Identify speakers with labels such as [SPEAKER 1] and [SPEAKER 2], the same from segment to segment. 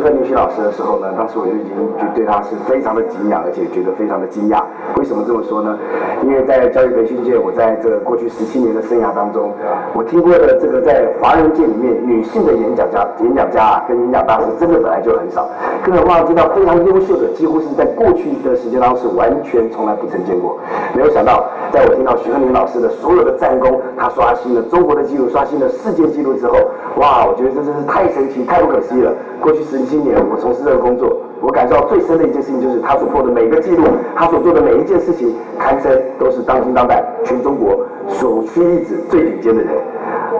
[SPEAKER 1] 徐鹤林徐老师的时候呢，当时我就已经就对他是非常的敬仰，而且觉得非常的惊讶。为什么这么说呢？因为在教育培训界，我在这过去十七年的生涯当中，我听过的这个在华人界里面女性的演讲家、演讲家啊，跟演讲大师，真的本来就很少。更何况知道非常优秀的，几乎是在过去的时间当中是完全从来不曾见过。没有想到，在我听到徐鹤林老师的所有的战功，他刷新了中国的纪录，刷新了世界纪录之后，哇，我觉得这真是太神奇、太不可思议了。过去十七年，我从事这个工作，我感受到最深的一件事情就是他所破的每个记录，他所做的每一件事情，堪称都是当今当代全中国首屈一指最顶尖的人。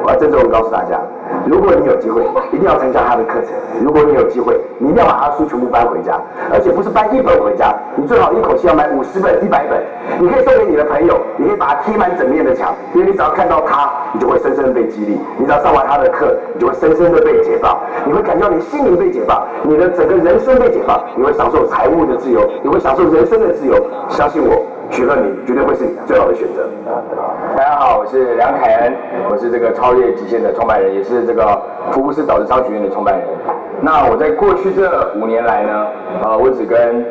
[SPEAKER 1] 我要郑重的告诉大家，如果你有机会，一定要参加他的课程。如果你有机会，你一定要把他的书全部搬回家，而且不是搬一本回家，你最好一口气要买五十本、一百本。你可以送给你的朋友，你把它贴满整面的墙，因为你只要看到他，你就会深深被激励。你只要上完他的课，你就会深深的被解放。你会感觉到你心灵被解放，你的整个人生被解放，你会享受财务的自由，你会享受人生的自由。相信我，许贺你绝对会是你最好的选择。
[SPEAKER 2] 大家好，我是梁凯恩，我是这个超越极限的创办人，也是这个福布斯导师商学院的创办人。那我在过去这五年来呢，呃，我只跟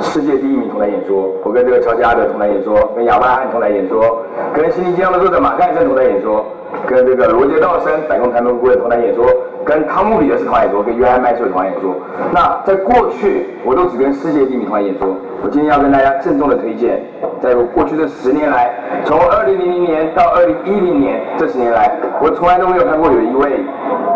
[SPEAKER 2] 世界第一名同台演说，我跟这个乔吉阿德同台演说，跟亚伯拉罕同台演说，跟心灵鸡汤的作者马盖森同台演说，跟这个罗杰道森百工谈判顾问同台演说，跟汤姆里德斯同台演说，跟约翰麦瑟同台演说。那在过去，我都只跟世界第一名同台演说。我今天要跟大家郑重的推荐，在过去这十年来，从二零零零年到二零一零年这十年来，我从来都没有看过有一位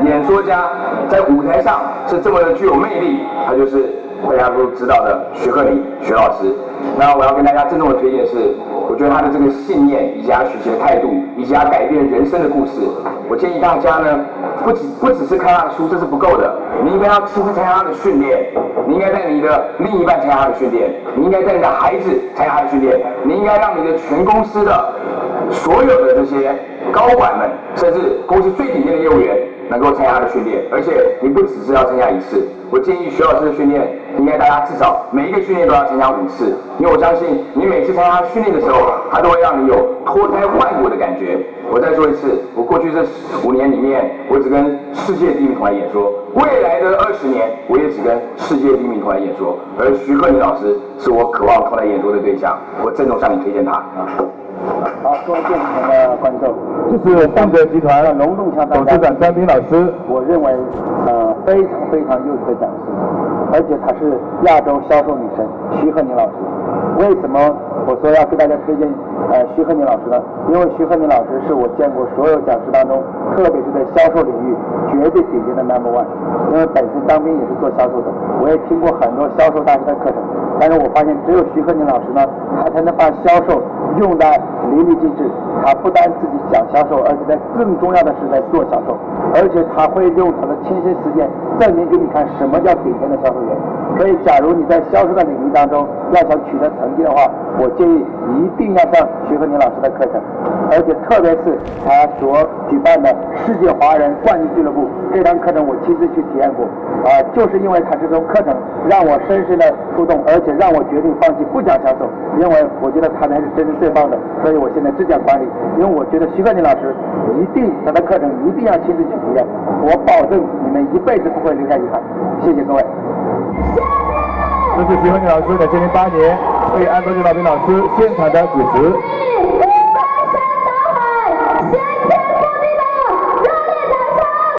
[SPEAKER 2] 演说家在舞台上是这么的具有魅力，他就是大家都知道的徐鹤林徐老师。那我要跟大家郑重的推荐是，我觉得他的这个信念以及他学习的态度，以及他改变人生的故事，我建议大家呢，不只不只是看他的书，这是不够的，你应该要亲自参加他的训练，你应该带你的另一半参加他的训练，你应该带你的孩子参加他的训练，你应该让你的全公司的所有的这些高管们，甚至公司最顶尖的业务员。能够参加他的训练，而且你不只是要参加一次，我建议徐老师的训练，应该大家至少每一个训练都要参加五次，因为我相信你每次参加训练的时候，他都会让你有脱胎换骨的感觉。我再说一次，我过去这五年里面，我只跟世界第一名团演说，未来的二十年，我也只跟世界第一名团演说，而徐鹤宁老师是我渴望同台演说的对象，我郑重向你推荐他。
[SPEAKER 3] 好，各位电视前的观众，
[SPEAKER 4] 这是上德集团
[SPEAKER 3] 隆重向大
[SPEAKER 4] 董事长张斌老师，
[SPEAKER 3] 我认为呃非常非常优秀的讲师，而且她是亚洲销售女神徐鹤宁老师。为什么我说要给大家推荐呃徐鹤宁老师呢？因为徐鹤宁老师是我见过所有讲师当中，特别是在销售领域绝对顶尖的 number one。因为本身当兵也是做销售的，我也听过很多销售大师的课程，但是我发现只有徐鹤宁老师呢，他才能把销售。用的淋漓尽致，他不单自己讲销售，而且在更重要的是在做销售，而且他会用他的亲身实践证明给你看什么叫顶尖的销售员。所以，假如你在销售的领域当中要想取得成绩的话，我建议一定要上徐和宁老师的课程，而且特别是他所举办的世界华人冠军俱乐部这堂课程，我亲自去体验过，啊，就是因为他这种课程让我深深的触动，而且让我决定放弃不讲销售，因为我觉得他才是真正最棒的，所以我现在只讲管理，因为我觉得徐和宁老师一定他的课程一定要亲自去体验，我保证你们一辈子不会留下遗憾，谢谢各位。
[SPEAKER 4] 这是徐和宁老师2008年为安东尼·老兵老师现场的主持。